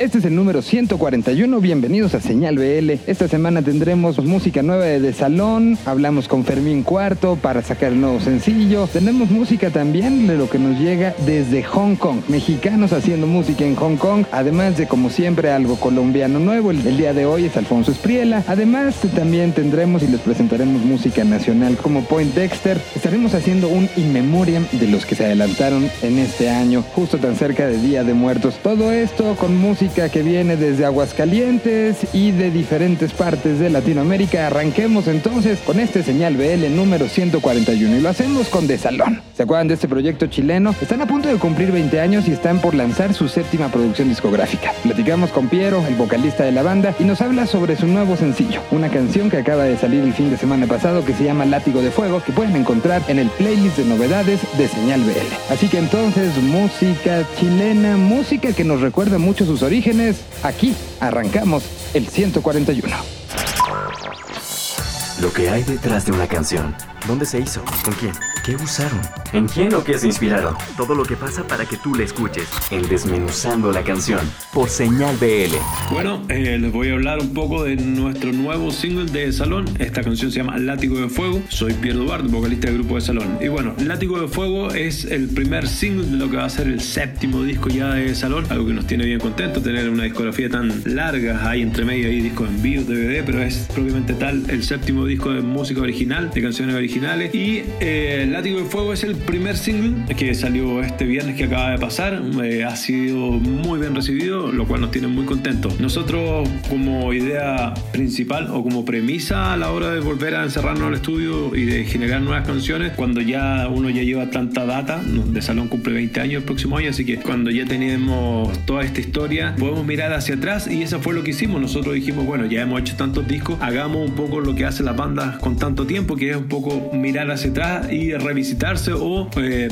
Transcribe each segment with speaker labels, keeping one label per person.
Speaker 1: Este es el número 141. Bienvenidos a Señal BL. Esta semana tendremos música nueva de, Salón. Hablamos con Fermín Cuarto para sacar el nuevo sencillo. Tenemos música también de lo que nos llega desde Hong Kong. Mexicanos haciendo música en Hong Kong. Además de, como siempre, algo colombiano nuevo. El, día de hoy es Alfonso Espriela. Además, también tendremos y les presentaremos música nacional como Point Dexter. Estaremos haciendo un in memoriam de los que se adelantaron en este año, justo tan cerca de Día de Muertos. Todo esto con música que viene desde Aguascalientes y de diferentes partes de Latinoamérica. Arranquemos entonces con este señal BL número 141 y lo hacemos con De Salón. ¿Se acuerdan de este proyecto chileno? Están a punto de cumplir 20 años y están por lanzar su séptima producción discográfica. Platicamos con Piero, el vocalista de la banda, y nos habla sobre su nuevo sencillo, una canción que acaba de salir el fin de semana pasado que se llama Látigo de Fuego, que pueden encontrar en el playlist de novedades de Señal BL. Así que entonces, música chilena, música que nos recuerda mucho sus orígenes orígenes, aquí arrancamos el 141.
Speaker 2: Lo que hay detrás de una canción. ¿Dónde se hizo? ¿Con quién? ¿Qué usaron? ¿En quién o qué se inspiraron? Todo lo que pasa para que tú la escuches. En Desmenuzando la canción. Por señal BL.
Speaker 3: Bueno, eh, les voy a hablar un poco de nuestro nuevo single de Salón. Esta canción se llama Látigo de Fuego. Soy Pierre Duarte, vocalista del grupo de Salón. Y bueno, Látigo de Fuego es el primer single de lo que va a ser el séptimo disco ya de Salón. Algo que nos tiene bien contentos, tener una discografía tan larga. Hay entre medio ahí discos en vivo, DVD, pero es propiamente tal el séptimo disco de música original, de canciones originales. Y eh, Látigo de Fuego es el primer single que salió este viernes que acaba de pasar. Eh, ha sido muy bien recibido, lo cual nos tiene muy contentos. Nosotros como idea principal o como premisa a la hora de volver a encerrarnos al estudio y de generar nuevas canciones, cuando ya uno ya lleva tanta data, de Salón cumple 20 años el próximo año, así que cuando ya tenemos toda esta historia, podemos mirar hacia atrás y eso fue lo que hicimos. Nosotros dijimos, bueno, ya hemos hecho tantos discos, hagamos un poco lo que hacen las bandas con tanto tiempo, que es un poco mirar hacia atrás y revisitarse o eh,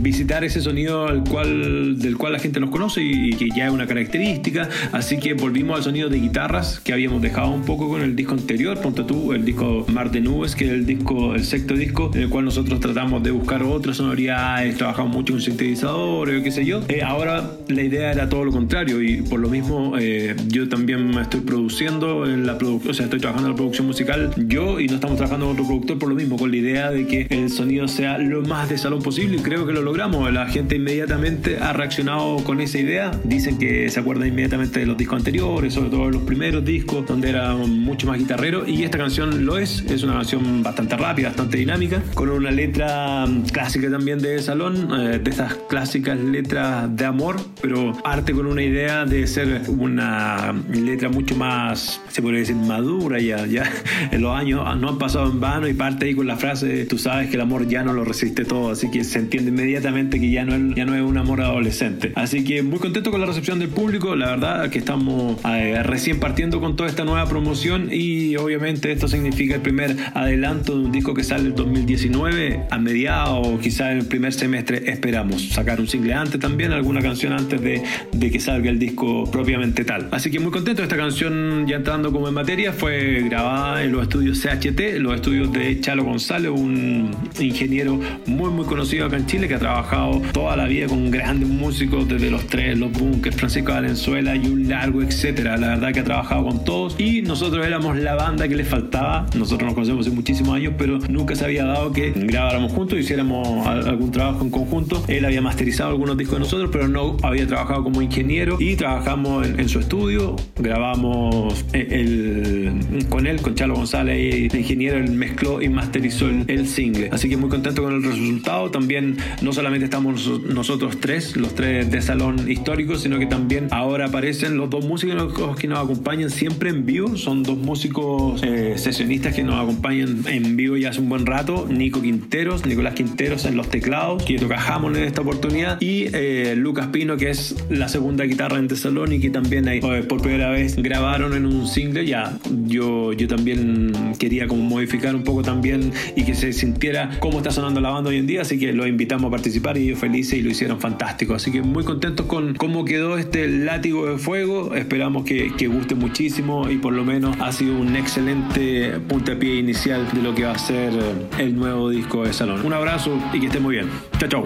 Speaker 3: visitar ese sonido al cual, del cual la gente nos conoce y, que ya es una característica. Así que volvimos al sonido de guitarras que habíamos dejado un poco con el disco anterior, ponte tú, el disco Mar de Nubes, que es el disco, el sexto disco, en el cual nosotros tratamos de buscar otras sonoridades, trabajamos mucho con sintetizadores, qué sé yo. Eh, ahora la idea era todo lo contrario y por lo mismo eh, yo también me estoy produciendo en la producción, o sea, estoy trabajando en la producción musical yo y no estamos trabajando con otro productor por lo mismo, con la idea de que el sonido sea lo más de salón posible y creo que lo logramos. La gente inmediatamente ha reaccionado con esa idea. Dicen que se acuerdan inmediatamente de los discos anteriores, sobre todo los primeros discos, donde era mucho más guitarrero. Y esta canción lo es. Es una canción bastante rápida, bastante dinámica, con una letra clásica también de salón, eh, de estas clásicas letras de amor, pero arte con una idea de ser una letra mucho más, se podría decir, madura ya. Ya en los años no han pasado en vano y parte ahí con la frase, tú sabes que el amor ya no lo resiste todo, así que se entiende inmediatamente que ya no es, ya no es un amor adolescente. Así que muy contento con la recepción del público, la verdad que estamos eh, recién partiendo con toda esta nueva promoción y obviamente esto significa el primer adelanto de un disco que sale en 2019 a mediados o quizá en el primer semestre esperamos sacar un single antes también, alguna canción antes de, de que salga el disco propiamente tal. Así que muy contento, esta canción ya entrando como en materia fue grabada en los estudios CHT, los estudios de Chalo González, un ingeniero muy muy conocido acá en Chile que ha trabajado toda la vida con grandes músicos desde los tres, los Bunkers, Francisco Valenzuela y un largo etcétera. La verdad que ha trabajado con todos y nosotros éramos la banda que le faltaba. Nosotros nos conocemos hace muchísimos años, pero nunca se había dado que grabáramos juntos, hiciéramos algún trabajo en conjunto. Él había masterizado algunos discos de nosotros, pero no había trabajado como ingeniero y trabajamos en, su estudio. Grabamos eh, el, con él, con Chalo González, el ingeniero, él mezcló y masterizó hizo el, single. Así que muy contento con el resultado. También no solamente estamos nosotros tres, los tres de salón histórico, sino que también ahora aparecen los dos músicos que nos acompañan siempre en vivo. Son dos músicos eh, sesionistas que nos acompañan en vivo ya hace un buen rato. Nico Quinteros, Nicolás Quinteros en los teclados, que toca Hammond en esta oportunidad. Y eh, Lucas Pino, que es la segunda guitarra en Salón y que también ahí, eh, por primera vez grabaron en un single. Ya yo, yo también quería como modificar un poco también y que se sintiera cómo está sonando la banda hoy en día. Así que los invitamos a participar y ellos felices y lo hicieron fantástico. Así que muy contentos con cómo quedó este látigo de fuego. Esperamos que, que guste muchísimo y por lo menos ha sido un excelente puntapié inicial de lo que va a ser el nuevo disco de Salón. Un abrazo y que esté muy bien. Chao, chao.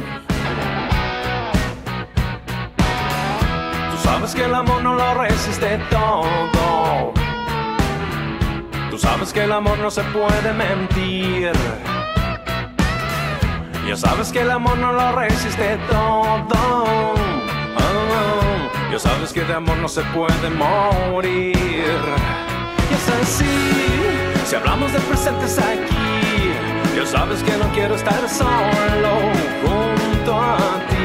Speaker 4: Tú sabes que el amor no lo resiste todo. Tú sabes que el amor no se puede mentir. Ya sabes que el amor no lo resiste todo. Oh, ya sabes que de amor no se puede morir. Y es así, si hablamos de presentes aquí, ya sabes que no quiero estar solo junto a ti.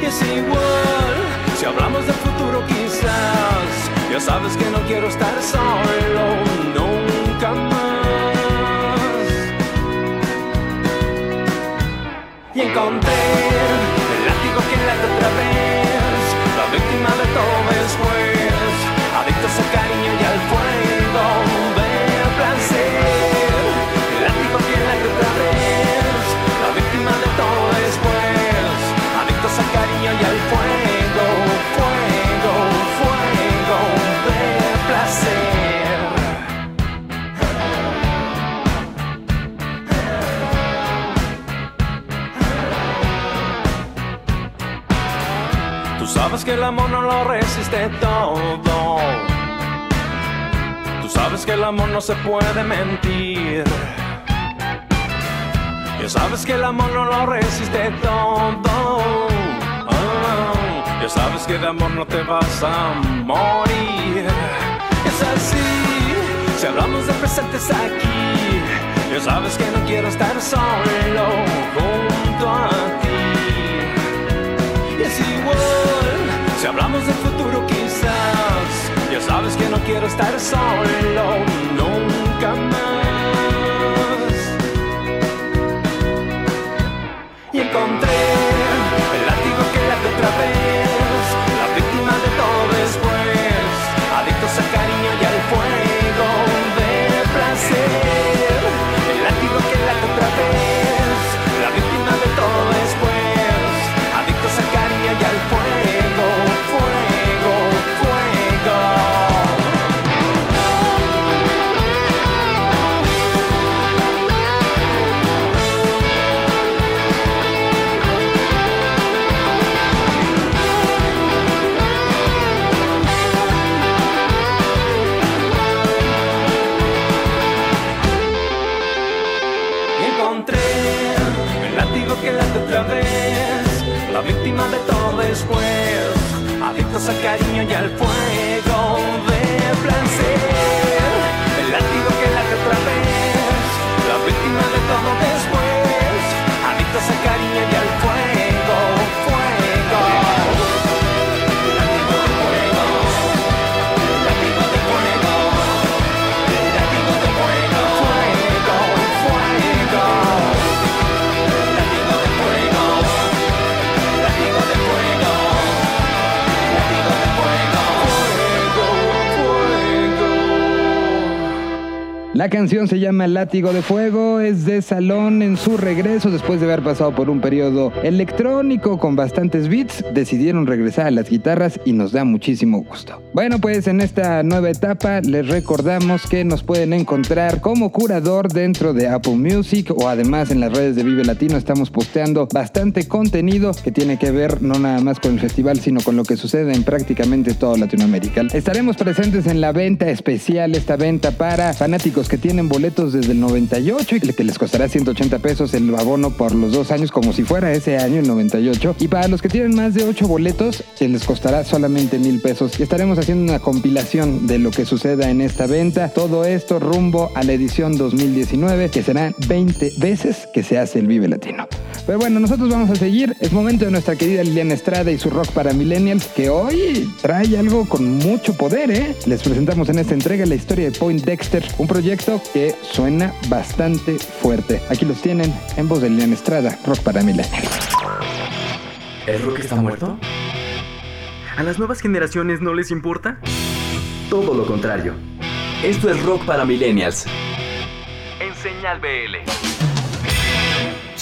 Speaker 4: Y es igual, si hablamos del futuro quizás, ya sabes que no quiero estar solo nunca más. y encontré que el amor no lo resiste todo. Tú sabes que el amor no se puede mentir. Ya sabes que el amor no lo resiste todo. Ah, ya sabes que de amor no te vas a morir. Es así, si hablamos de presentes aquí. Ya sabes que no quiero estar solo junto a ti. Es igual, si hablamos del futuro quizás, ya sabes que no quiero estar solo nunca más.
Speaker 1: Se llama Látigo de Fuego, es de Salón en su regreso después de haber pasado por un periodo electrónico con bastantes beats, decidieron regresar a las guitarras y nos da muchísimo gusto. Bueno, pues en esta nueva etapa les recordamos que nos pueden encontrar como curador dentro de Apple Music o además en las redes de Vive Latino estamos posteando bastante contenido que tiene que ver no nada más con el festival, sino con lo que sucede en prácticamente toda Latinoamérica. Estaremos presentes en la venta especial, esta venta para fanáticos que tienen boletos desde el 98 y que les costará 180 pesos el abono por los dos años como si fuera ese año, el 98. Y para los que tienen más de 8 boletos, que les costará solamente mil pesos. Y estaremos haciendo una compilación de lo que suceda en esta venta. Todo esto rumbo a la edición 2019, que serán 20 veces que se hace el Vive Latino. Pero bueno, nosotros vamos a seguir. Es momento de nuestra querida Liliana Estrada y su rock para millennials, que hoy trae algo con mucho poder, ¿eh? Les presentamos en esta entrega la historia de Point Dexter, un proyecto que suena bastante fuerte. Aquí los tienen en voz de Liliana Estrada, rock para millennials.
Speaker 2: ¿El rock está muerto? ¿A las nuevas generaciones no les importa? Todo lo contrario. Esto es rock para millennials. En Señal BL.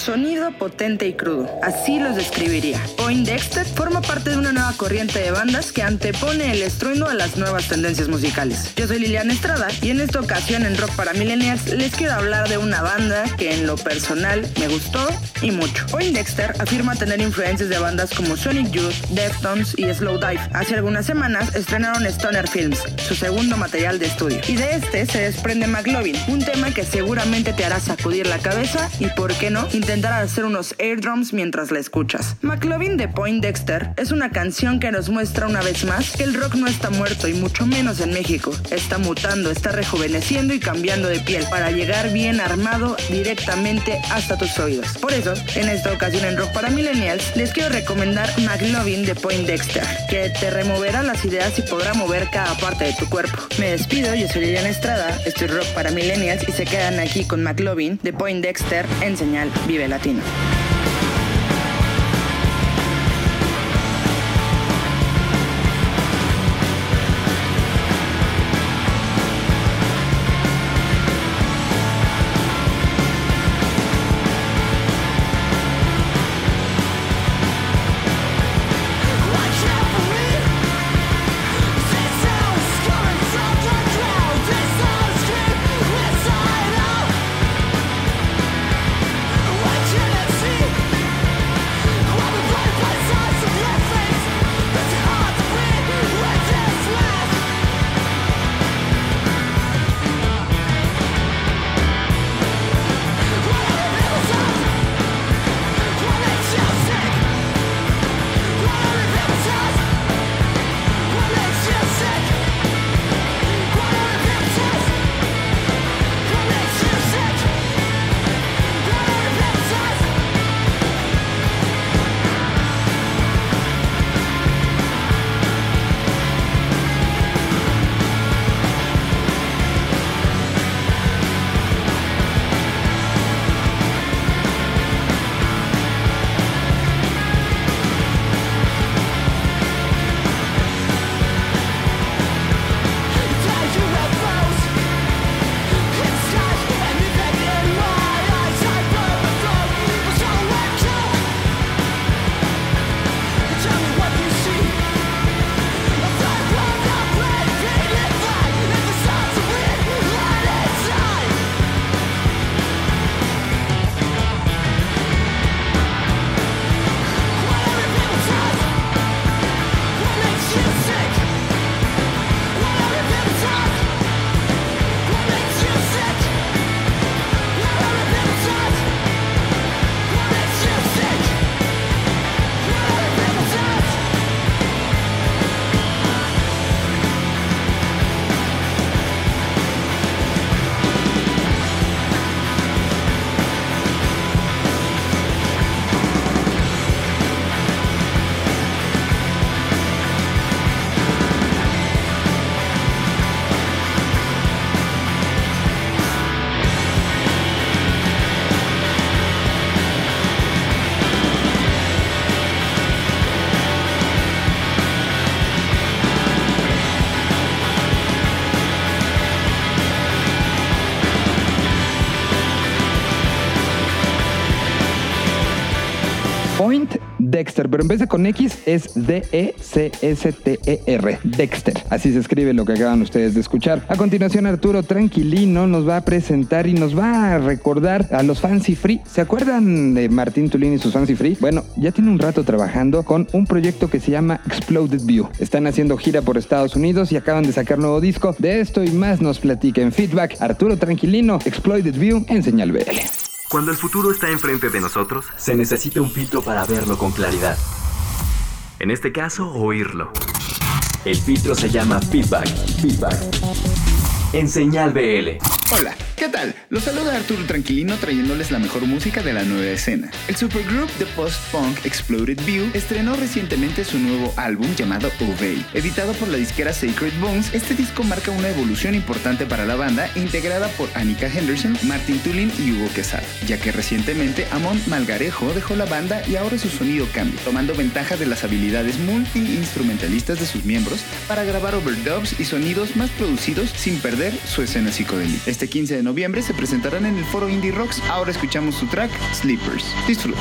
Speaker 5: Sonido potente y crudo, así los describiría. Poindexter forma parte de una nueva corriente de bandas que antepone el estruendo a las nuevas tendencias musicales. Yo soy Liliana Estrada y en esta ocasión en Rock para Millennials les quiero hablar de una banda que en lo personal me gustó y mucho. Poindexter afirma tener influencias de bandas como Sonic Youth, Deftones y Slowdive. Hace algunas semanas estrenaron Stoner Films, su segundo material de estudio. Y de este se desprende McLovin, un tema que seguramente te hará sacudir la cabeza y, por qué no, intentar hacer unos air drums mientras la escuchas. McLovin de Point Dexter es una canción que nos muestra una vez más que el rock no está muerto y mucho menos en México. Está mutando, está rejuveneciendo y cambiando de piel para llegar bien armado directamente hasta tus oídos. Por eso, en esta ocasión en Rock para Millennials, les quiero recomendar McLovin de Point Dexter, que te removerá las ideas y podrá mover cada parte de tu cuerpo. Me despido, yo soy Liliana Estrada, estoy Rock para Millennials y se quedan aquí con McLovin de Point Dexter en señal Vive Latino.
Speaker 1: Dexter, pero en vez de con X es D-E-C-S-T-E-R. Dexter. Así se escribe lo que acaban ustedes de escuchar. A continuación, Arturo Tranquilino nos va a presentar y nos va a recordar a los Fancy Free. ¿Se acuerdan de Martín Tulín y sus Fancy Free? Bueno, ya tiene un rato trabajando con un proyecto que se llama Exploded View. Están haciendo gira por Estados Unidos y acaban de sacar nuevo disco. De esto y más nos platica en feedback Arturo Tranquilino, Exploited View en Señal BL.
Speaker 2: Cuando el futuro está enfrente de nosotros, se necesita un filtro para verlo con claridad. En este caso, oírlo. El filtro se llama feedback. Feedback. En Señal BL.
Speaker 6: Hola, ¿qué tal? Los saluda Arturo Tranquilino trayéndoles la mejor música de la nueva escena. El supergroup de post-punk Exploded View estrenó recientemente su nuevo álbum llamado Obey. Editado por la disquera Sacred Bones, este disco marca una evolución importante para la banda, integrada por Annika Henderson, Martin Tulin y Hugo Quesada, ya que recientemente Amon Malgarejo dejó la banda y ahora su sonido cambia, tomando ventaja de las habilidades multi-instrumentalistas de sus miembros para grabar overdubs y sonidos más producidos sin perder su escena psicodélica. Este 15 de noviembre se presentarán en el foro Indie Rocks. Ahora escuchamos su track Sleepers. Disfruta.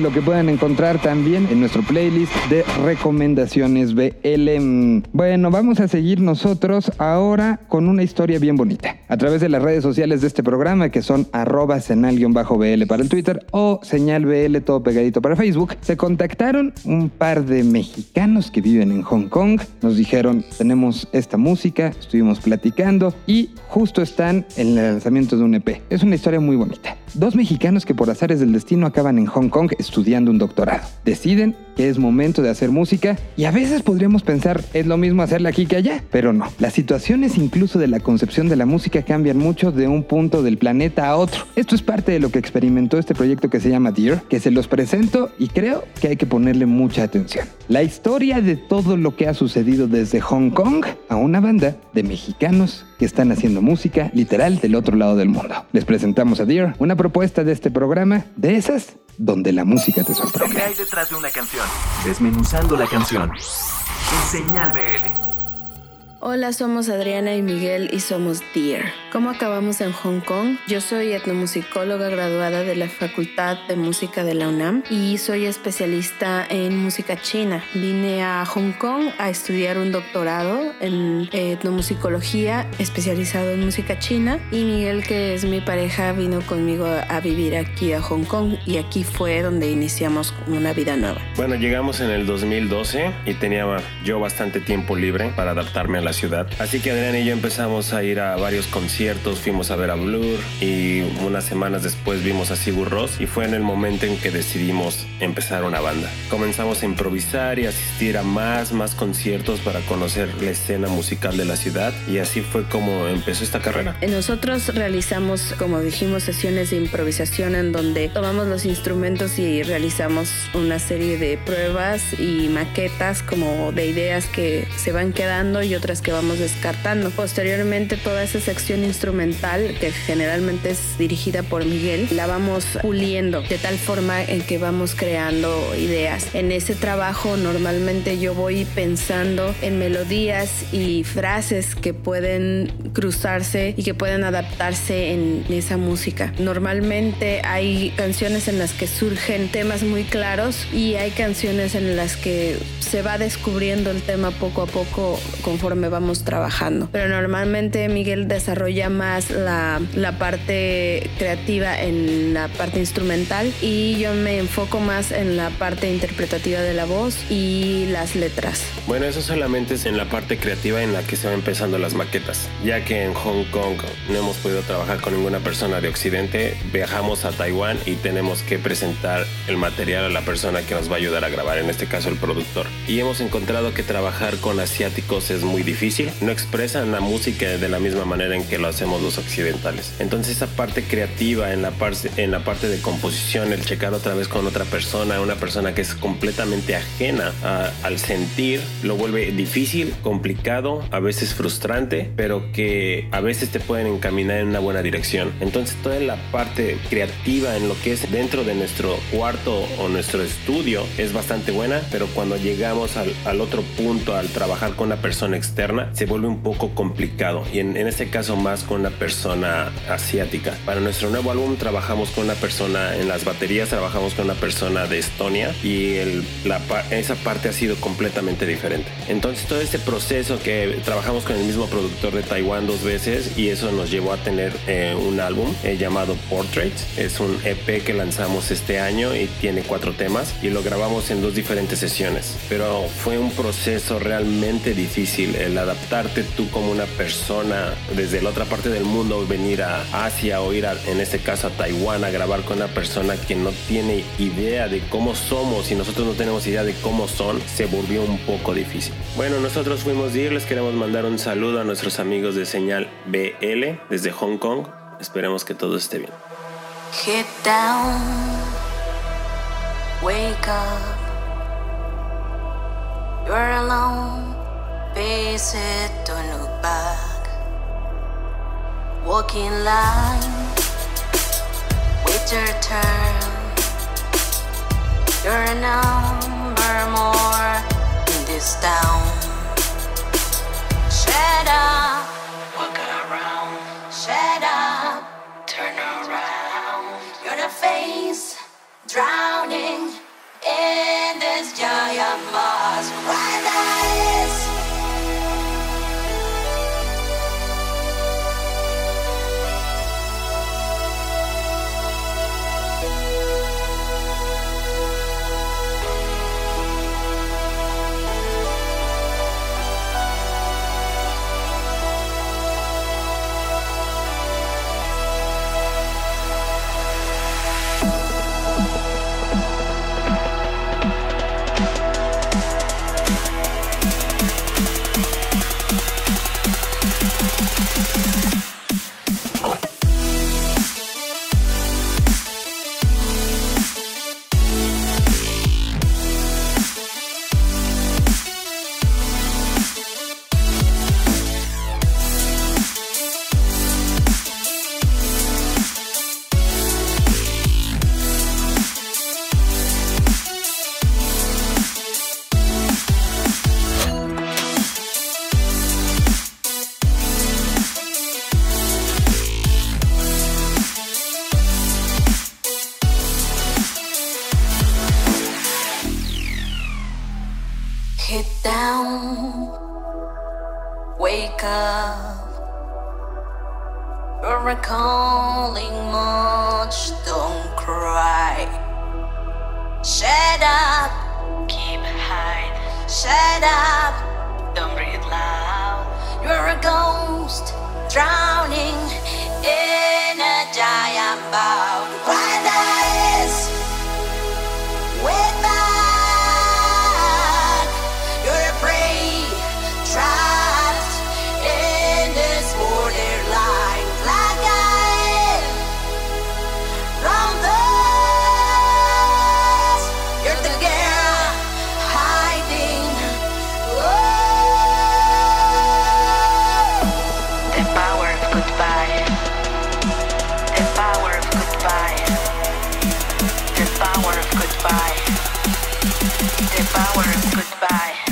Speaker 1: Lo que pueden encontrar también en nuestro playlist de recomendaciones BL. Bueno, vamos a seguir nosotros ahora con una historia bien bonita. A través de las redes sociales de este programa, que son arroba senal-bl para el Twitter o señal BL todo pegadito para Facebook, se contactaron un par de mexicanos que viven en Hong Kong. Nos dijeron, tenemos esta música, estuvimos platicando y justo están en el lanzamiento de un EP. Es una historia muy bonita. Dos mexicanos que por azares del destino acaban en Hong Kong estudiando un doctorado. Deciden que es momento de hacer música y a veces podríamos pensar es lo mismo hacerla aquí que allá, pero no. Las situaciones incluso de la concepción de la música cambian mucho de un punto del planeta a otro. Esto es parte de lo que experimentó este proyecto que se llama Dear, que se los presento y creo que hay que ponerle mucha atención. La historia de todo lo que ha sucedido desde Hong Kong a una banda de mexicanos que están haciendo música literal del otro lado del mundo. Les presentamos a Dear, una propuesta de este programa de esas donde la música te sorprende.
Speaker 2: hay detrás de una canción. Desmenuzando la canción. En Señal BL.
Speaker 7: Hola, somos Adriana y Miguel y somos Dear. ¿Cómo acabamos en Hong Kong? Yo soy etnomusicóloga graduada de la Facultad de Música de la UNAM y soy especialista en música china. Vine a Hong Kong a estudiar un doctorado en etnomusicología especializado en música china y Miguel, que es mi pareja, vino conmigo a vivir aquí a Hong Kong y aquí fue donde iniciamos una vida nueva.
Speaker 8: Bueno, llegamos en el 2012 y tenía yo bastante tiempo libre para adaptarme a la ciudad. Así que Adrián y yo empezamos a ir a varios conciertos, fuimos a ver a Blur y unas semanas después vimos a Sigur Rós y fue en el momento en que decidimos empezar una banda. Comenzamos a improvisar y asistir a más, más conciertos para conocer la escena musical de la ciudad y así fue como empezó esta carrera.
Speaker 7: Nosotros realizamos, como dijimos, sesiones de improvisación en donde tomamos los instrumentos y realizamos una serie de pruebas y maquetas como de ideas que se van quedando y otras que vamos descartando. Posteriormente toda esa sección instrumental, que generalmente es dirigida por Miguel, la vamos puliendo de tal forma en que vamos creando ideas. En ese trabajo normalmente yo voy pensando en melodías y frases que pueden cruzarse y que pueden adaptarse en esa música. Normalmente hay canciones en las que surgen temas muy claros y hay canciones en las que se va descubriendo el tema poco a poco conforme vamos trabajando. Pero normalmente Miguel desarrolla más la, la parte creativa en la parte instrumental y yo me enfoco más en la parte interpretativa de la voz y las letras.
Speaker 8: Bueno, eso solamente es en la parte creativa en la que se van empezando las maquetas, ya que en Hong Kong no hemos podido trabajar con ninguna persona de Occidente, viajamos a Taiwán y tenemos que presentar el material a la persona que nos va a ayudar a grabar, en este caso el productor. Y hemos encontrado que trabajar con asiáticos es muy difícil, no expresan la música de la misma manera en que lo hacemos los occidentales. Entonces esa parte creativa en la parte, en la parte de composición, el checar otra vez con otra persona, una persona que es completamente ajena a- al sentir, lo vuelve difícil, complicado, a veces frustrante, pero que a veces te pueden encaminar en una buena dirección. Entonces toda la parte creativa en lo que es dentro de nuestro cuarto o nuestro estudio es bastante buena, pero cuando llegamos al, al otro punto, al trabajar con una persona externa, se vuelve un poco complicado. Y en, en este caso más con una persona asiática. Para nuestro nuevo álbum trabajamos con una persona en las baterías, trabajamos con una persona de Estonia y el- la esa parte ha sido completamente diferente. Entonces todo este proceso que trabajamos con el mismo productor de Taiwán dos veces y eso nos llevó a tener eh, un álbum eh, llamado Portraits. Es un EP que lanzamos este año y tiene cuatro temas y lo grabamos en dos diferentes sesiones. Pero fue un proceso realmente difícil el adaptarte tú como una persona desde la otra parte del mundo, venir a Asia o ir a, en este caso a Taiwán a grabar con una persona que no tiene idea de cómo somos y nosotros no tenemos idea de cómo son, se volvió un poco difícil. Bueno, nosotros fuimos DIR, les queremos mandar un saludo a nuestros amigos de señal BL desde Hong Kong. Esperemos que todo esté bien.
Speaker 9: Walk in line, wait your turn. You're a number more in this town. Shut up, walk around. Shut up, turn around. You're the face drowning
Speaker 1: Bye.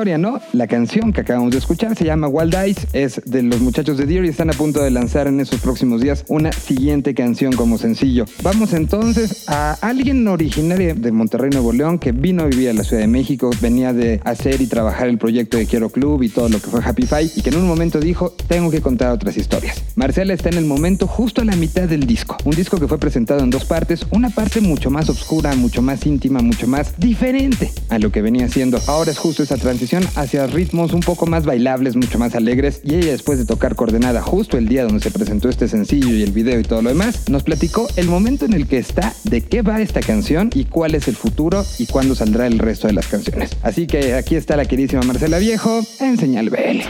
Speaker 1: Historia, ¿no? La canción que acabamos de escuchar se llama Wild Eyes, es de los muchachos de Deer y están a punto de lanzar en esos próximos días una siguiente canción como sencillo. Vamos entonces a alguien originario de Monterrey, Nuevo León, que vino a vivir a la Ciudad de México, venía de hacer y trabajar el proyecto de Quiero Club y todo lo que fue Happy Five, y que en un momento dijo, tengo que contar otras historias. Marcela está en el momento justo a la mitad del disco, un disco que fue presentado en dos partes, una parte mucho más oscura, mucho más íntima, mucho más diferente a lo que venía siendo. Ahora es justo esa transición hacia ritmos un poco más bailables, mucho más alegres, y ella después de tocar coordenada justo el día donde se presentó este sencillo y el video y todo lo demás, nos platicó el momento en el que está, de qué va esta canción y cuál es el futuro y cuándo saldrá el resto de las canciones. Así que aquí está la queridísima Marcela Viejo en Señal BL.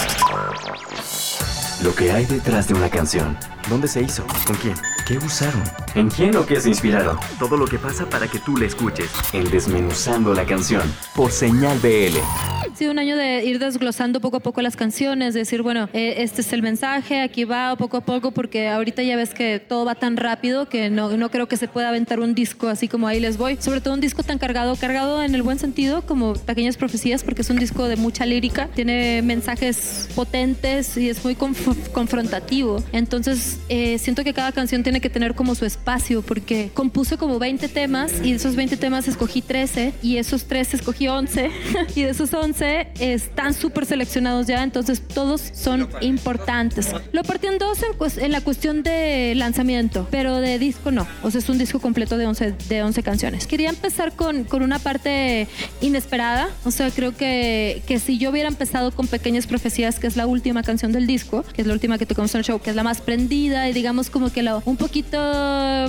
Speaker 2: Lo que hay detrás de una canción. ¿Dónde se hizo? ¿Con quién? ¿Qué usaron? ¿En quién o qué se inspiraron? Todo lo que pasa para que tú la escuches. En Desmenuzando la canción. Por Señal BL.
Speaker 10: Ha sido un año de ir desglosando poco a poco las canciones, decir, bueno, eh, este es el mensaje, aquí va poco a poco, porque ahorita ya ves que todo va tan rápido que no, no creo que se pueda aventar un disco así como ahí les voy. Sobre todo un disco tan cargado, cargado en el buen sentido, como Pequeñas Profecías, porque es un disco de mucha lírica, tiene mensajes potentes y es muy conf- confrontativo. Entonces, eh, siento que cada canción tiene que tener como su espacio, porque compuse como 20 temas y de esos 20 temas escogí 13 y esos 13 escogí 11 y de esos 11 están súper seleccionados ya, entonces todos son importantes. Lo partí en dos en, en la cuestión de lanzamiento, pero de disco no. O sea, es un disco completo de 11, de 11 canciones. Quería empezar con, con una parte inesperada. O sea, creo que, que si yo hubiera empezado con Pequeñas Profecías, que es la última canción del disco, que es la última que tocamos en el show, que es la más prendida y digamos como que la- un
Speaker 11: poquito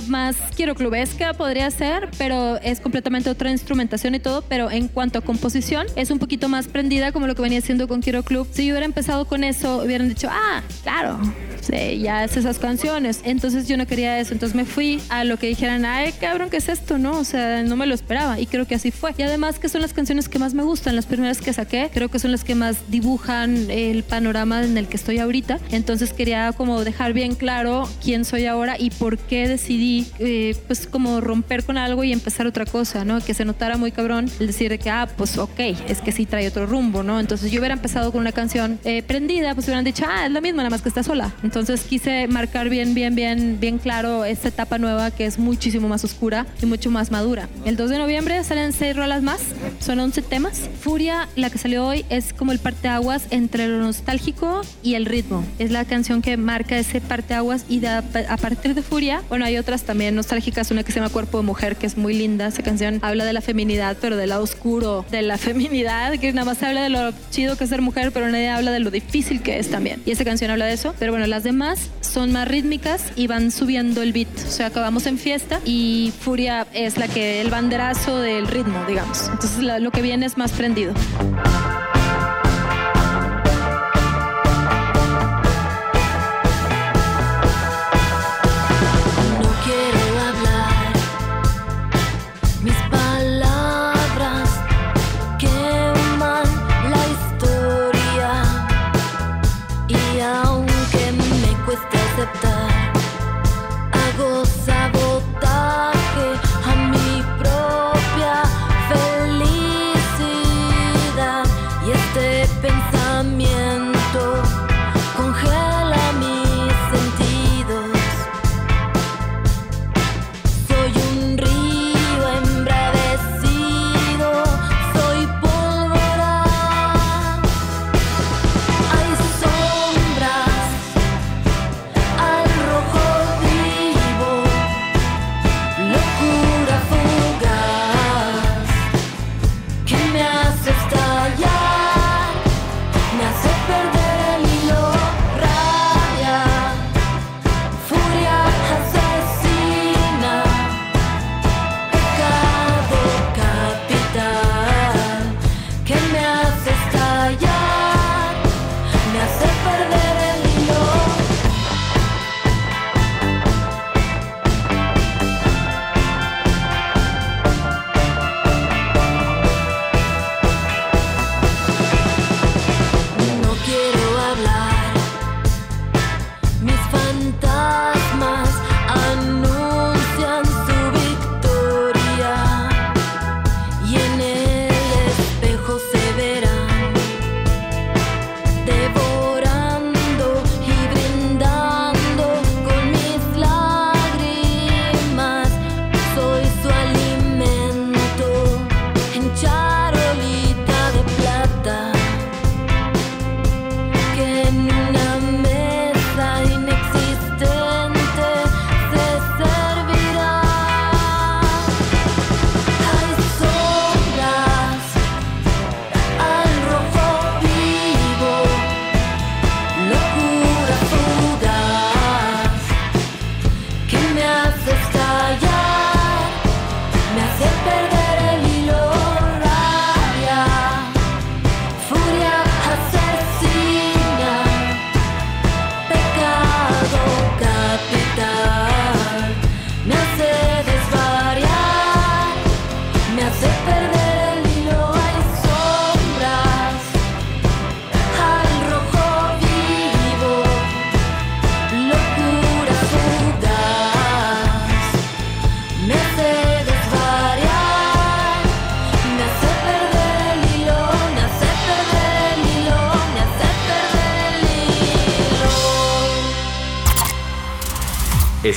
Speaker 11: más quiero clubesca, podría ser, pero es completamente otra instrumentación y todo. Pero en cuanto a composición, es un poquito más prendida como lo que venía haciendo con Quiero Club. Si yo hubiera empezado con eso, hubieran dicho, ah, claro, sí, ya es esas canciones. Entonces yo no quería eso. Entonces me fui a lo que dijeran, ay, cabrón, ¿qué es esto? No, o sea, no me lo esperaba. Y creo que así fue. Y además que son las canciones que más me gustan, las primeras que saqué, creo que son las que más dibujan el panorama en el que estoy ahorita. Entonces quería como dejar bien claro quién soy ahora y por qué decidí, eh, pues como romper con algo y empezar otra cosa, ¿no? Que se notara muy cabrón el decir de que, ah, pues ok, es que sí trae otro rumbo, ¿no? Entonces yo hubiera empezado con una canción eh, prendida, pues hubieran dicho, ah, es la misma, nada más que está sola. Entonces quise marcar bien, bien, bien, bien claro esta etapa nueva que es muchísimo más oscura y mucho más madura. El 2 de noviembre salen seis rolas más, son 11 temas. Furia, la que salió hoy, es como el parteaguas entre lo nostálgico y el ritmo. Es la canción que marca ese parteaguas y de- a partir de Furia, bueno, hay otras también nostálgicas, una que se llama Cuerpo de Mujer, que es muy linda. Esa canción habla de la feminidad, pero del lado oscuro de la feminidad, que nada más habla de lo chido que es ser mujer, pero nadie habla de lo difícil que es también. Y esa canción habla de eso. Pero bueno, las demás son más rítmicas y van subiendo el beat. O sea, acabamos en fiesta y Furia es la que, el banderazo del ritmo, digamos. Entonces lo que viene es más prendido.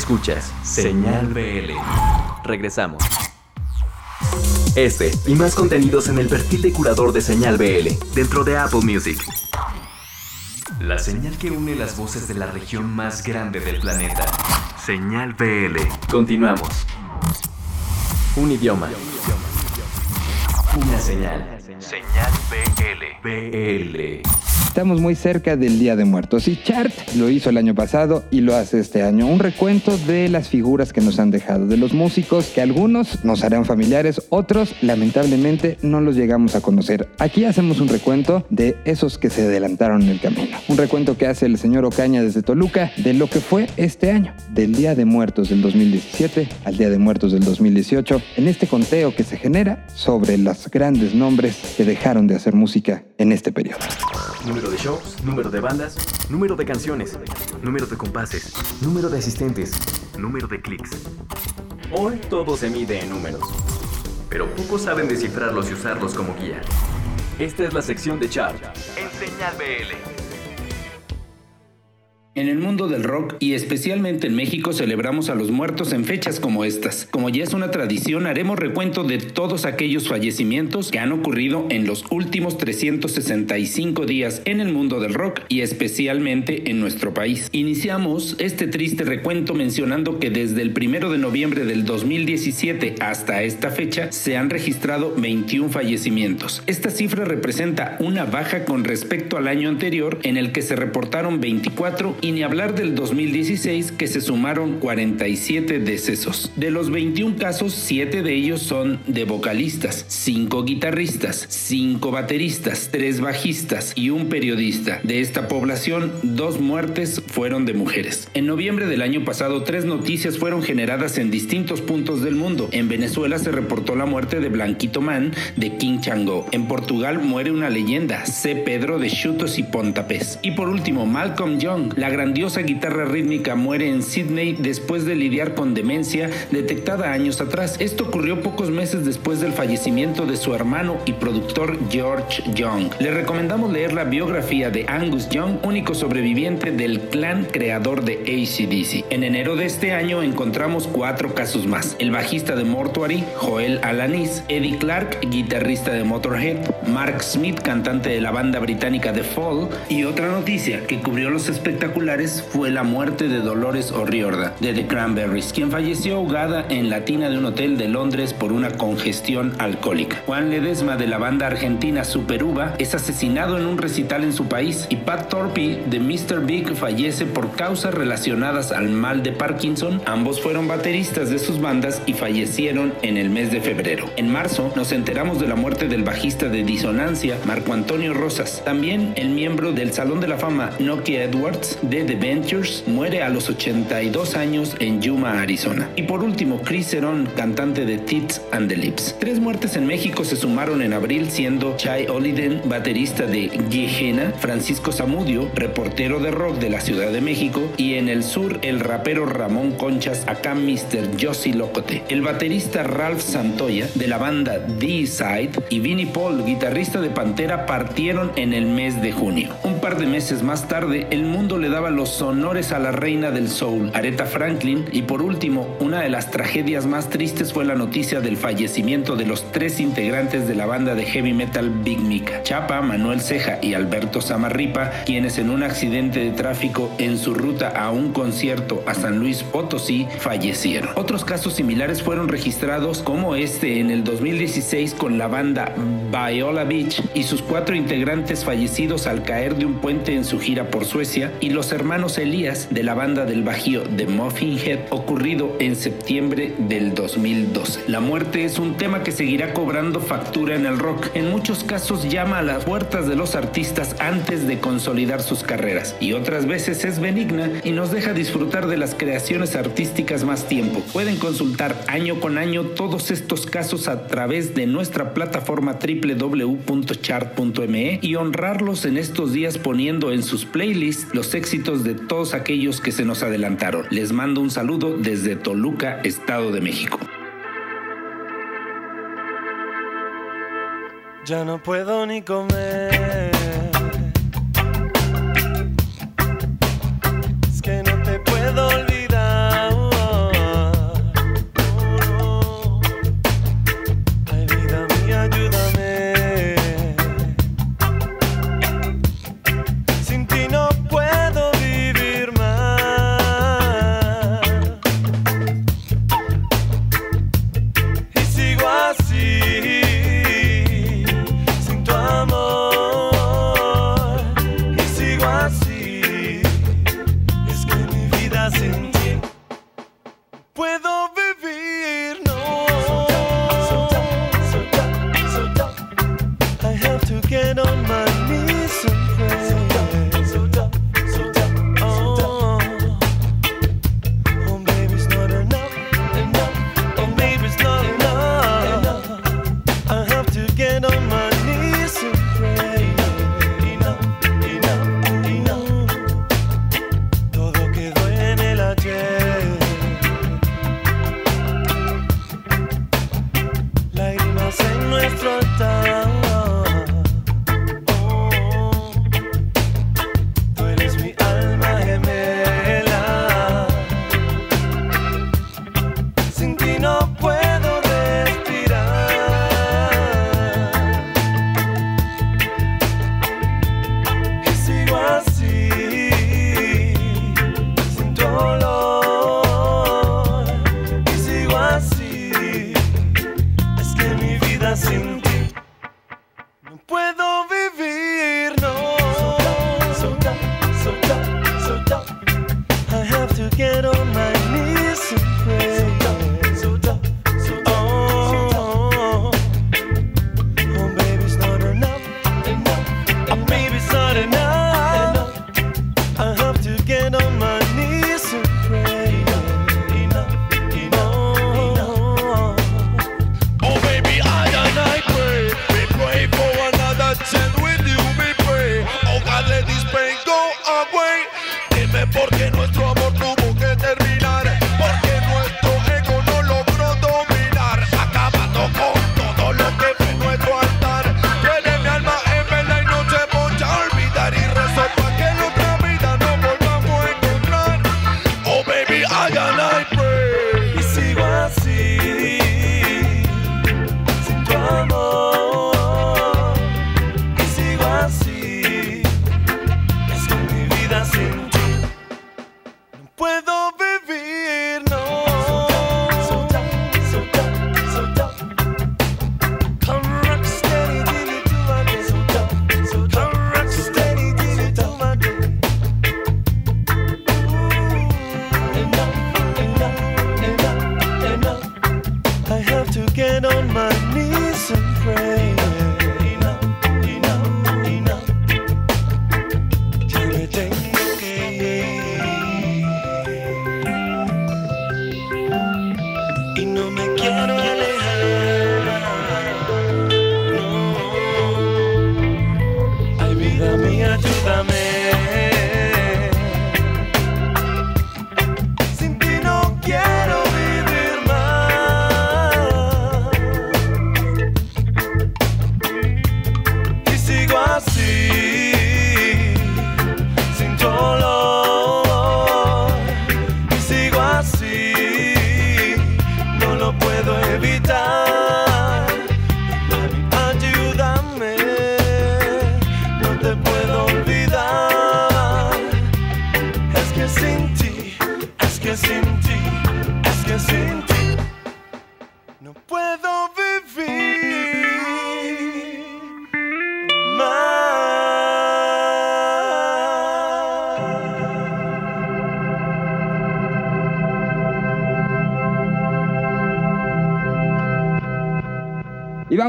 Speaker 2: Escuchas Señal BL. Regresamos. Este y más contenidos en el perfil de curador de Señal BL dentro de Apple Music. La señal que une las voces de la región más grande del planeta. Señal BL. Continuamos. Un idioma. Una señal. Señal BL. BL.
Speaker 1: Estamos muy cerca del Día de Muertos y Chart lo hizo el año pasado y lo hace este año. Un recuento de las figuras que nos han dejado, de los músicos que algunos nos harán familiares, otros lamentablemente no los llegamos a conocer. Aquí hacemos un recuento de esos que se adelantaron en el camino. Un recuento que hace el señor Ocaña desde Toluca de lo que fue este año, del Día de Muertos del 2017 al Día de Muertos del 2018, en este conteo que se genera sobre grandes nombres que dejaron de hacer música en este periodo.
Speaker 2: Número de shows, número de bandas, número de canciones, número de compases, número de asistentes, número de clics. Hoy todo se mide en números, pero pocos saben descifrarlos y usarlos como guía. Esta es la sección de Chart en Señal BL.
Speaker 12: En el mundo del rock y especialmente en México celebramos a los muertos en fechas como estas. Como ya es una tradición, haremos recuento de todos aquellos fallecimientos que han ocurrido en los últimos 365 días en el mundo del rock y especialmente en nuestro país. Iniciamos este triste recuento mencionando que desde el 1 de noviembre del 2017 hasta esta fecha se han registrado 21 fallecimientos. Esta cifra representa una baja con respecto al año anterior en el que se reportaron 24 y ni hablar del 2016 que se sumaron 47 decesos. De los 21 casos, 7 de ellos son de vocalistas, 5 guitarristas, 5 bateristas, 3 bajistas y un periodista. De esta población, dos muertes fueron de mujeres. En noviembre del año pasado, tres noticias fueron generadas en distintos puntos del mundo. En Venezuela se reportó la muerte de Blanquito Man de King Chango. En Portugal muere una leyenda, C. Pedro de Chutos y Pontapés. Y por último, Malcolm Young, la grandiosa guitarra rítmica muere en Sydney después de lidiar con demencia detectada años atrás. Esto ocurrió pocos meses después del fallecimiento de su hermano y productor George Young. Le recomendamos leer la biografía de Angus Young, único sobreviviente del clan creador de ACDC. En enero de este año encontramos cuatro casos más. El bajista de Mortuary, Joel Alanis, Eddie Clark, guitarrista de Motorhead, Mark Smith, cantante de la banda británica The Fall, y otra noticia que cubrió los fue la muerte de Dolores O'Riordan de The Cranberries, quien falleció ahogada en la tina de un hotel de Londres por una congestión alcohólica. Juan Ledesma de la banda argentina Superuva es asesinado en un recital en su país y Pat Thorpe de Mr. Big fallece por causas relacionadas al mal de Parkinson. Ambos fueron bateristas de sus bandas y fallecieron en el mes de febrero. En marzo nos enteramos de la muerte del bajista de Disonancia, Marco Antonio Rosas. También el miembro del Salón de la Fama, Nokia Edwards, de The Ventures, muere a los 82 años en Yuma, Arizona. Y por último, Chris Cerón, cantante de Tits and the Lips. Tres muertes en México se sumaron en abril, siendo Chai Oliden, baterista de Gehenna, Francisco Zamudio, reportero de rock de la Ciudad de México, y en el sur, el rapero Ramón Conchas, acá Mr. Josie Locote. El baterista Ralph Santoya, de la banda D-Side, y Vinnie Paul, guitarrista de Pantera, partieron en el mes de junio. Un par de meses más tarde, el mundo le daba los honores a la reina del soul, Aretha Franklin, y por último, una de las tragedias más tristes fue la noticia del fallecimiento de los tres integrantes de la banda de heavy metal Big Mika, Chapa, Manuel Ceja y Alberto Samarripa, quienes en un accidente de tráfico en su ruta a un concierto a San Luis Potosí fallecieron. Otros casos similares fueron registrados como este en el 2016 con la banda Viola Beach y sus cuatro integrantes fallecidos al caer de un puente en su gira por Suecia y los hermanos Elías de la banda del Bajío de Muffin Head ocurrido en septiembre del 2012. La muerte es un tema que seguirá cobrando factura en el rock. En muchos casos llama a las puertas de los artistas antes de consolidar sus carreras y otras veces es benigna y nos deja disfrutar de las creaciones artísticas más tiempo. Pueden consultar año con año todos estos casos a través de nuestra plataforma www.chart.me y honrarlos en estos días poniendo en sus playlists los éxitos de todos aquellos que se nos adelantaron. Les mando un saludo desde Toluca, Estado de México.
Speaker 13: Ya no puedo ni comer.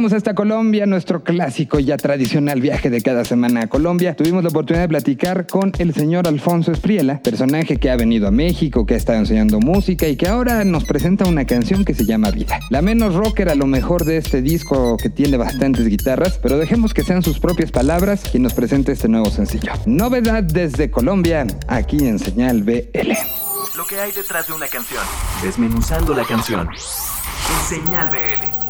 Speaker 13: Y
Speaker 1: vamos hasta Colombia, nuestro clásico ya tradicional viaje de cada semana a Colombia. Tuvimos la oportunidad de platicar con el señor Alfonso Espriela, personaje que ha venido a México, que ha estado enseñando música y que ahora nos presenta una canción que se llama Vida. La menos rocker a lo mejor de este disco que tiene bastantes guitarras, pero dejemos que sean sus propias palabras quien nos presente este nuevo sencillo. Novedad desde Colombia, aquí en Señal BL.
Speaker 2: Lo que hay detrás de una canción. Desmenuzando la canción. En Señal BL.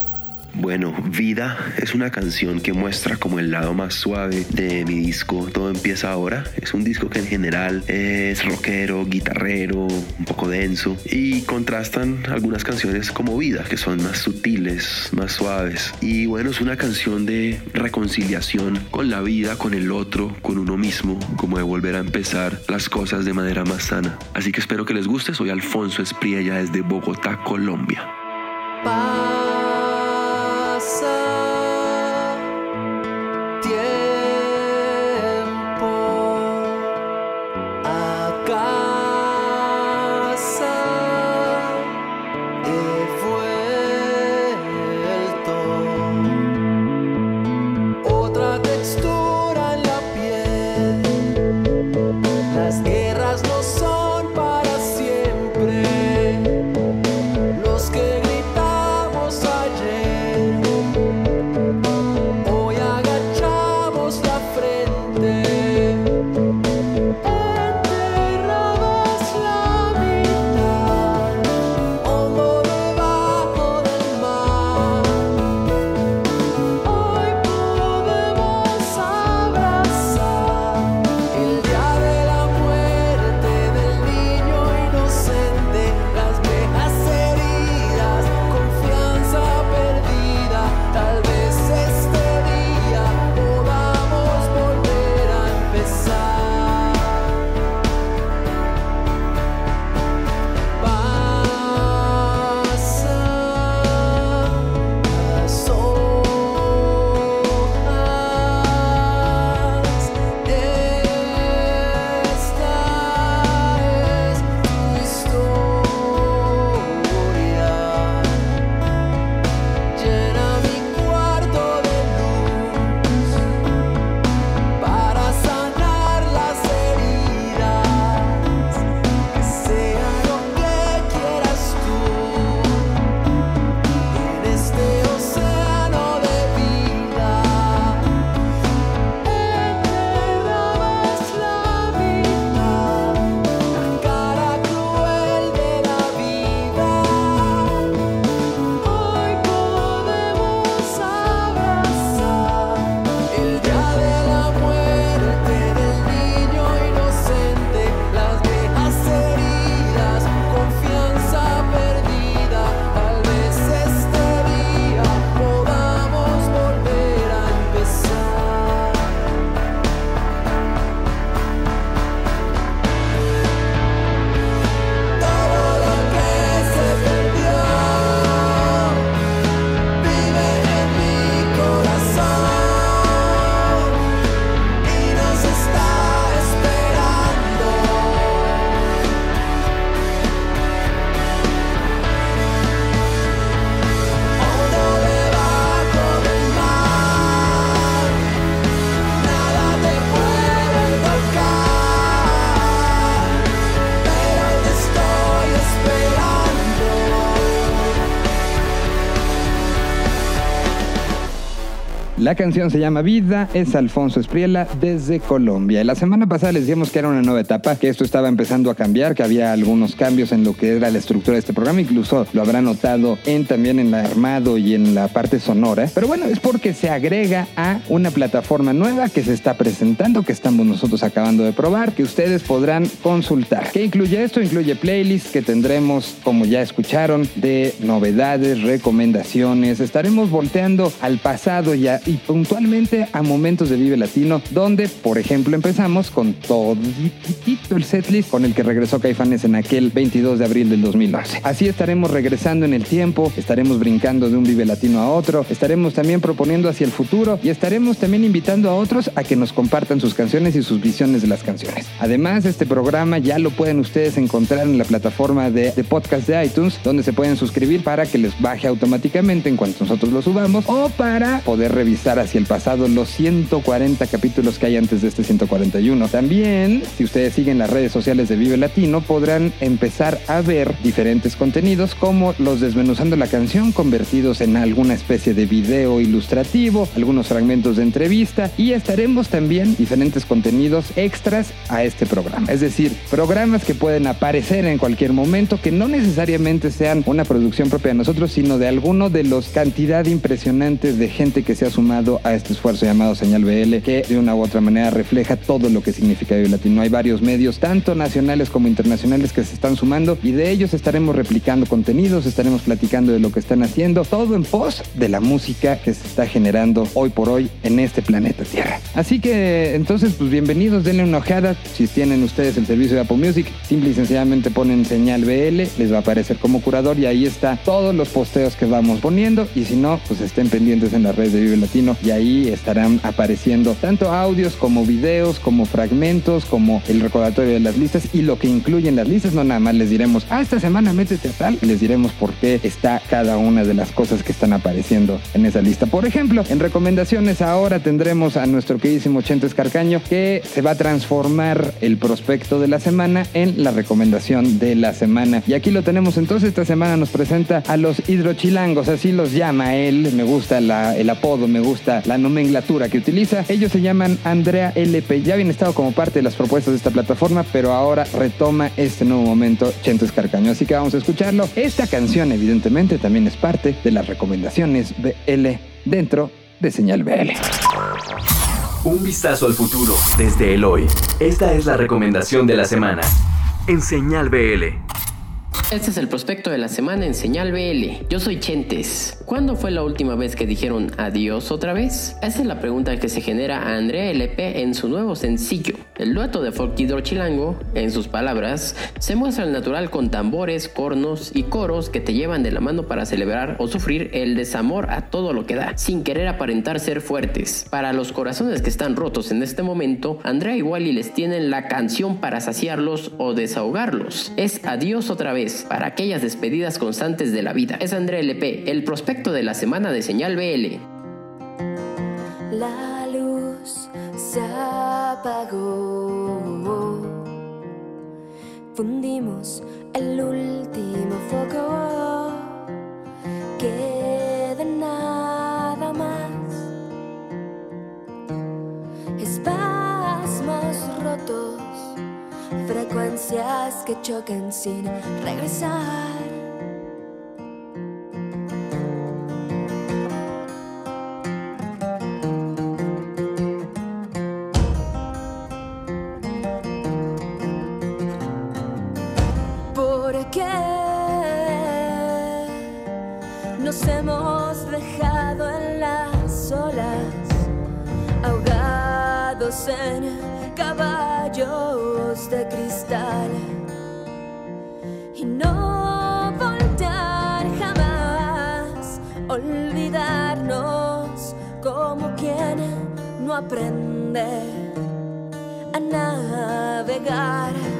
Speaker 14: Bueno, Vida es una canción que muestra como el lado más suave de mi disco Todo empieza ahora. Es un disco que en general es rockero, guitarrero, un poco denso y contrastan algunas canciones como Vida, que son más sutiles, más suaves. Y bueno, es una canción de reconciliación con la vida, con el otro, con uno mismo, como de volver a empezar las cosas de manera más sana. Así que espero que les guste. Soy Alfonso Espriella desde Bogotá, Colombia.
Speaker 15: La
Speaker 1: canción se llama Vida, es Alfonso Espriela desde Colombia. La semana pasada les dijimos que era una nueva etapa, que esto estaba empezando a cambiar, que había algunos cambios en lo que era la estructura de este programa, incluso lo habrá notado en también en la armado y en la parte sonora. Pero bueno, es porque se agrega a una plataforma nueva que se está presentando, que estamos nosotros acabando de probar, que ustedes podrán consultar. ¿Qué incluye esto? Incluye playlists que tendremos, como ya escucharon, de novedades, recomendaciones. Estaremos volteando al pasado y, a- puntualmente a momentos de Vive Latino, donde, por ejemplo, empezamos con todo el setlist con el que regresó Caifanes en aquel 22 de abril del 2011. Así estaremos regresando en el tiempo, estaremos brincando de un Vive Latino a otro, estaremos también proponiendo hacia el futuro y estaremos también invitando a otros a que nos compartan sus canciones y sus visiones de las canciones. Además, este programa ya lo pueden ustedes encontrar en la plataforma de, de podcast de iTunes, donde se pueden suscribir para que les baje automáticamente en cuanto nosotros lo subamos o para poder revisar hacia el pasado los 140 capítulos que hay antes de este 141. También, si ustedes siguen las redes sociales de Vive Latino, podrán empezar a ver diferentes contenidos como los desmenuzando la canción convertidos en alguna especie de video ilustrativo, algunos fragmentos de entrevista y estaremos también diferentes contenidos extras a este programa. Es decir, programas que pueden aparecer en cualquier momento que no necesariamente sean una producción propia de nosotros, sino de alguno de los cantidad impresionante de gente que se ha sumado a este esfuerzo llamado Señal BL, que de una u otra manera refleja todo lo que significa Vive Latino. Hay varios medios, tanto nacionales como internacionales, que se están sumando y de ellos estaremos replicando contenidos, estaremos platicando de lo que están haciendo, todo en pos de la música que se está generando hoy por hoy en este planeta Tierra. Así que entonces, pues bienvenidos, denle una ojeada. Si tienen ustedes el servicio de Apple Music, simple y sencillamente ponen señal BL, les va a aparecer como curador y ahí está todos los posteos que vamos poniendo. Y si no, pues estén pendientes en las redes de Vive Latino y ahí estarán apareciendo tanto audios como videos, como fragmentos, como el recordatorio de las listas y lo que incluyen las listas. No nada más les diremos, ah, esta semana métete a tal, les diremos por qué está cada una de las cosas que están apareciendo en esa lista. Por ejemplo, en recomendaciones ahora tendremos a nuestro queridísimo Chentes Carcaño que se va a transformar el prospecto de la semana en la recomendación de la semana. Y aquí lo tenemos entonces, esta semana nos presenta a los hidrochilangos, así los llama él, me gusta el apodo, me gusta la nomenclatura que utiliza. Ellos se llaman Andrea LP, ya habían estado como parte de las propuestas de esta plataforma, pero ahora retoma este nuevo momento Chentes Carcaño. Así que vamos a escucharlo. Esta canción evidentemente también es parte de las recomendaciones BL dentro de Señal BL.
Speaker 2: Un vistazo al futuro desde el hoy. Esta es la recomendación de la semana. En Señal BL.
Speaker 16: Este es el prospecto de la semana en Señal BL. Yo soy Chentes. ¿Cuándo fue la última vez que dijeron adiós otra vez? Esa es la pregunta que se genera a Andrea LP en su nuevo sencillo. El dueto de folk hidrochilango, en sus palabras, se muestra al natural con tambores, cornos y coros que te llevan de la mano para celebrar o sufrir el desamor a todo lo que da, sin querer aparentar ser fuertes. Para los corazones que están rotos en este momento, Andrea y Wally les tienen la canción para saciarlos o desahogarlos. Es adiós otra vez para aquellas despedidas constantes de la vida. Es Andrea LP, el prospecto de la semana de Señal BL.
Speaker 11: La luz se apagó. Fundimos el último foco. Queda nada más. Espasmos rotos. Frecuencias que chocan sin regresar. No aprende a navegar.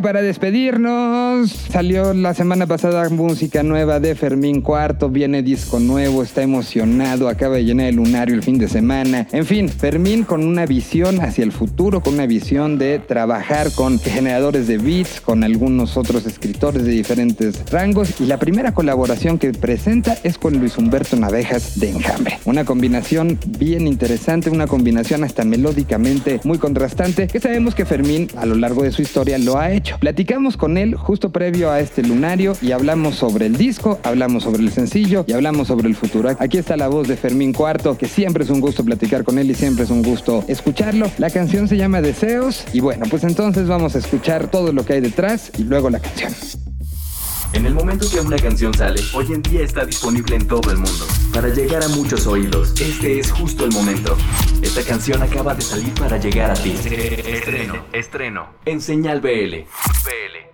Speaker 17: Para
Speaker 1: despedirnos, salió la semana pasada música nueva de Fermín Cuarto, viene disco nuevo, está emocionado, acaba de llenar el lunario el fin de semana. En fin, Fermín con una visión hacia el futuro, con una visión de trabajar con generadores de beats, con algunos otros escritores de diferentes rangos. Y la primera colaboración que presenta es con Luis Humberto Navejas de Enjambre. Una combinación bien interesante, una combinación hasta melódicamente muy contrastante, que sabemos que Fermín a lo largo de su historia lo ha hecho. Platicamos con él justo previo a este lunario y hablamos sobre el disco, hablamos sobre el sencillo y hablamos sobre el futuro. Aquí está la voz de Fermín Cuarto, que siempre es un gusto platicar con él y siempre es un gusto escucharlo. La canción se llama Deseos y bueno, pues entonces vamos a escuchar todo lo que hay detrás y luego la canción.
Speaker 2: En el momento que una canción sale, hoy en día está disponible en todo el mundo. Para llegar a muchos oídos, este es justo el momento. Esta canción acaba de salir para llegar a ti. Estreno, estreno, en Señal BL.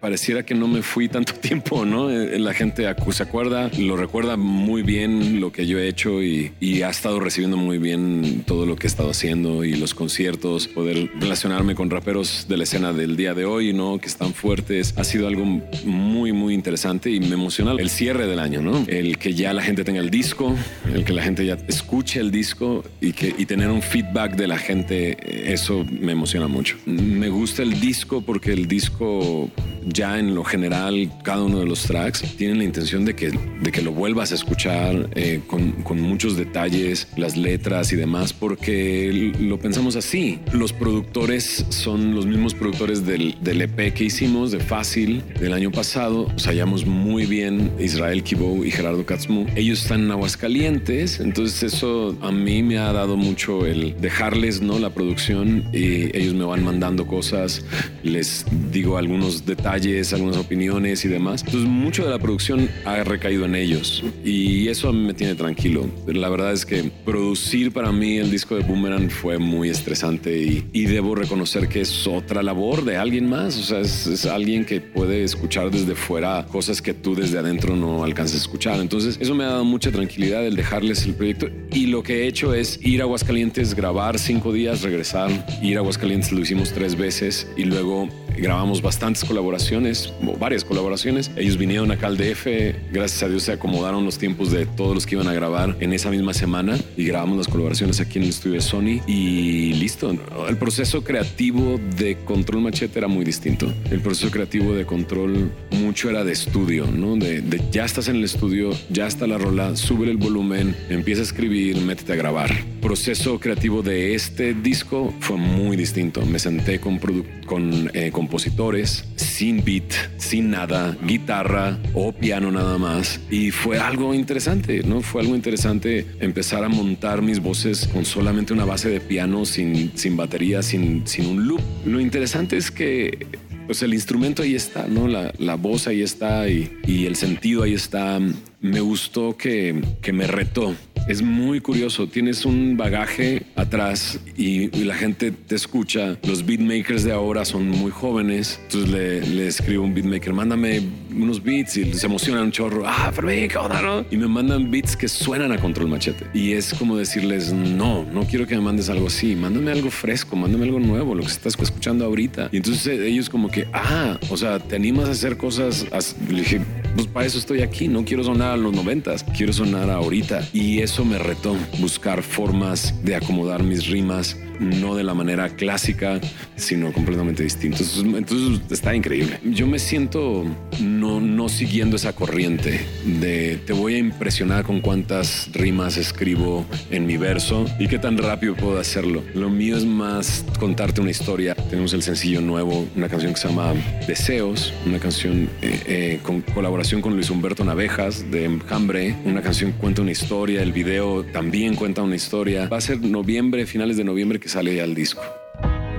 Speaker 18: Pareciera que no me fui tanto tiempo, ¿no? Eh, La gente se acuerda, lo recuerda muy bien lo que yo he hecho y, y ha estado recibiendo muy bien todo lo que he estado haciendo y los conciertos, poder relacionarme con raperos de la escena del día de hoy, ¿no? Que están fuertes. Ha sido algo muy, muy interesante y me emociona el cierre del año, ¿no? El que ya la gente tenga el disco, el que la gente ya escuche el disco y, que, y tener un feedback de la gente, eh, eso me emociona mucho. Me gusta el disco porque el disco ya en lo general, cada uno de los tracks tienen la intención de que, de que lo vuelvas a escuchar eh, con, con muchos detalles, las letras y demás, porque lo pensamos así. Los productores son los mismos productores del, del EP que hicimos, de Fácil, del año pasado. Nos muy bien Israel Kibou y Gerardo Katzmu. Ellos están en Aguascalientes, entonces eso a mí me ha dado mucho el dejarles ¿no? la producción y ellos me van mandando cosas, les digo algunos detalles, algunas opiniones y demás. Entonces mucho de la producción ha recaído en ellos y eso a mí me tiene tranquilo. La verdad es que producir para mí el disco de Boomerang fue muy estresante y, y debo reconocer que es otra labor de alguien más. O sea, es, es alguien que puede escuchar desde fuera cosas que tú desde adentro no alcanzas a escuchar. Entonces eso me ha dado mucha tranquilidad el dejarles el proyecto y lo que he hecho es ir a Aguascalientes, grabar cinco días, regresar, ir a Aguascalientes lo hicimos tres veces y luego grabamos bastantes colaboraciones, o varias colaboraciones. Ellos vinieron acá al DF, gracias a Dios se acomodaron los tiempos de todos los que iban a grabar en esa misma semana y grabamos las colaboraciones aquí en el estudio de Sony y listo. El proceso creativo de Control Machete era muy distinto. El proceso creativo de Control mucho era de ¿no? De, de ya estás en el estudio, ya está la rola, sube el volumen, empieza a escribir, métete a grabar. Proceso creativo de este disco fue muy distinto. Me senté con, con eh, compositores, sin beat, sin nada, guitarra o piano nada más. Y fue algo interesante, ¿no? Fue algo interesante empezar a montar mis voces con solamente una base de piano, sin, sin batería, sin, sin un loop. Lo interesante es que pues el instrumento ahí está, ¿no? La, la voz ahí está y, y el sentido ahí está. Me gustó que, que me retó Es muy curioso. Tienes un bagaje atrás y, y la gente te escucha. Los beatmakers de ahora son muy jóvenes. Entonces le, le escribo a un beatmaker, mándame unos beats y se emocionan un chorro. Ah, Fermín, ¿qué no? Y me mandan beats que suenan a control machete. Y es como decirles, no, no quiero que me mandes algo así. Mándame algo fresco, mándame algo nuevo, lo que estás escuchando ahorita. Y entonces eh, ellos como que, ah, o sea, te animas a hacer cosas. as- Le dije, pues para eso estoy aquí. No quiero sonar a los noventas, quiero sonar ahorita. Y eso me retó, buscar formas de acomodar mis rimas, no de la manera clásica, sino completamente distinto. Entonces, está increíble. Yo me siento no, no siguiendo esa corriente de te voy a impresionar con cuántas rimas escribo en mi verso y qué tan rápido puedo hacerlo. Lo mío es más contarte una historia. Tenemos el sencillo nuevo, una canción que se llama Deseos, una canción eh, eh, con colaboración con Luis Humberto Navejas de Enjambre. Una canción cuenta una historia, el video también cuenta una historia. Va a ser noviembre, finales de noviembre que sale ya el disco.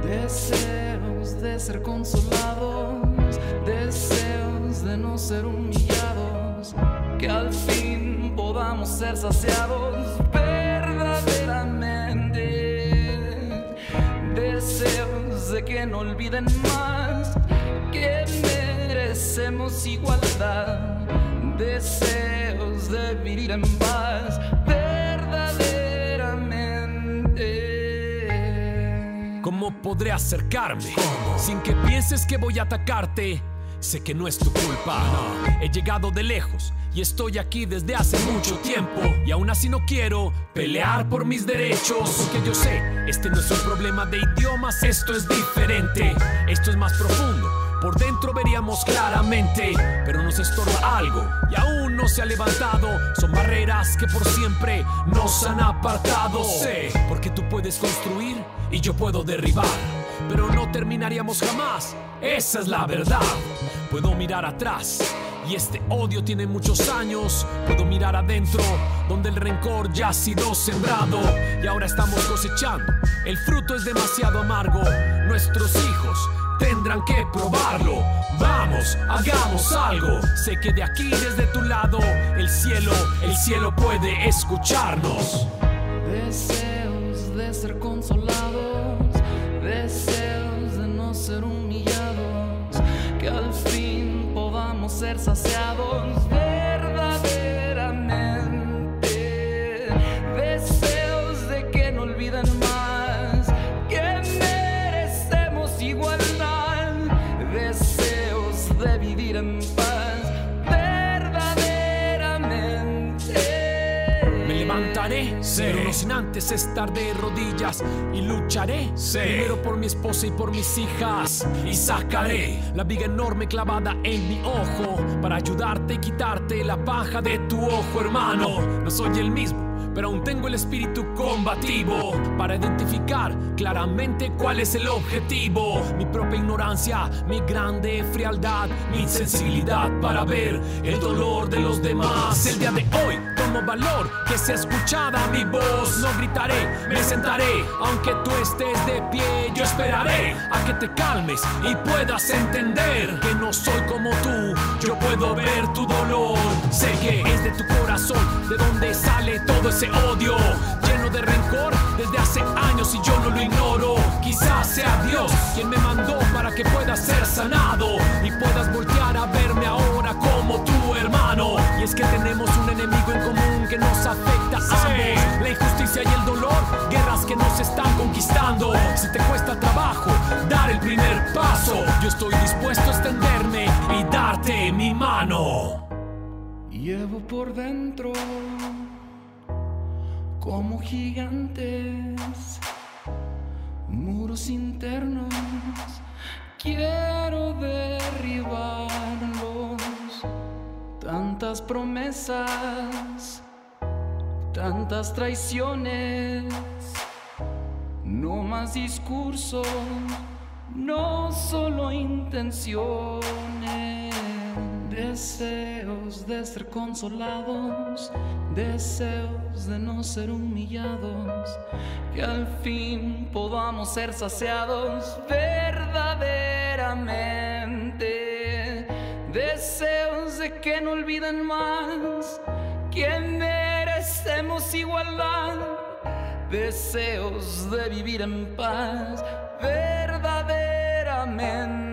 Speaker 15: Deseos de ser consolados, deseos de no ser humillados, que al fin podamos ser saciados verdaderamente. Deseos de que no olviden más que merecemos igualdad, deseos de vivir en paz verdaderamente.
Speaker 19: ¿Cómo podré acercarme sin que pienses que voy a atacarte? Sé que no es tu culpa. He llegado de lejos y estoy aquí desde hace mucho tiempo. Y aún así no quiero pelear por mis derechos. Porque yo sé, este no es un problema de idiomas, esto es diferente. Esto es más profundo. Por dentro veríamos claramente, pero nos estorba algo y aún no se ha levantado. Son barreras que por siempre nos han apartado. Sé, porque tú puedes construir y yo puedo derribar, pero no terminaríamos jamás. Esa es la verdad. Puedo mirar atrás y este odio tiene muchos años. Puedo mirar adentro, donde el rencor ya ha sido sembrado. Y ahora estamos cosechando. El fruto es demasiado amargo. Nuestros hijos tendrán que probarlo. Vamos, hagamos algo. Sé que de aquí, desde tu lado, el cielo, el cielo puede escucharnos.
Speaker 15: Deseos de ser consolados, ser saciados
Speaker 19: estar de rodillas y lucharé primero por mi esposa y por mis hijas y sacaré la viga enorme clavada en mi ojo para ayudarte y quitarte la paja de tu ojo, hermano. No soy el mismo. Pero aún tengo el espíritu combativo para identificar claramente cuál es el objetivo. Mi propia ignorancia, mi grande frialdad, mi sensibilidad para ver el dolor de los demás. El día de hoy tomo valor que sea escuchada mi voz. No gritaré, me sentaré, aunque tú estés de pie. Yo esperaré a que te calmes y puedas entender que no soy como tú. Yo puedo ver tu dolor. Sé que es de tu corazón, de donde sale todo ese odio lleno de rencor desde hace años y yo no lo ignoro. Quizás sea Dios quien me mandó para que pueda ser sanado y puedas voltear a verme ahora como tu hermano. Y es que tenemos un enemigo en común que nos afecta a ambos. La injusticia y el dolor, guerras que nos están conquistando. Si te cuesta trabajo dar el primer paso, yo estoy dispuesto a extenderme y darte mi mano.
Speaker 15: Llevo por dentro como gigantes muros internos. Quiero derribarlos. Tantas promesas, tantas traiciones. No más discursos, no solo intenciones. Deseos de ser consolados, deseos de no ser humillados, que al fin podamos ser saciados verdaderamente. Deseos de que no olviden más que merecemos igualdad, deseos de vivir en paz, verdaderamente.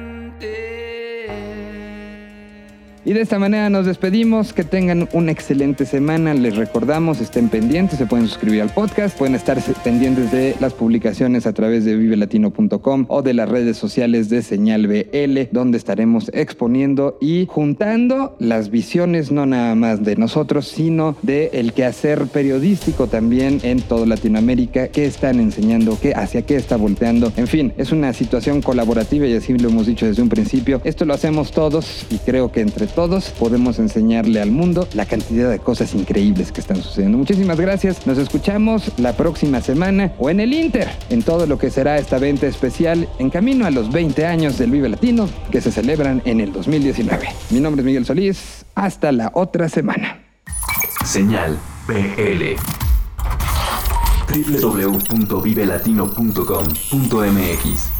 Speaker 1: Y de esta manera nos despedimos. Que tengan una excelente semana. Les recordamos, estén pendientes, se pueden suscribir al podcast, pueden estar pendientes de las publicaciones a través de vivelatino.com o de las redes sociales de Señal BL, donde estaremos exponiendo y juntando las visiones no nada más de nosotros, sino de el quehacer periodístico también en toda Latinoamérica, qué están enseñando, qué, hacia qué está volteando. En fin, es una situación colaborativa y así lo hemos dicho desde un principio. Esto lo hacemos todos y creo que entre todos podemos enseñarle al mundo la cantidad de cosas increíbles que están sucediendo. Muchísimas gracias. Nos escuchamos la próxima semana o en el Inter, en todo lo que será esta venta especial en camino a los 20 años del Vive Latino que se celebran en el 2019. Mi nombre es Miguel Solís. Hasta la otra semana.
Speaker 2: Señal BL. www.vivelatino.com.mx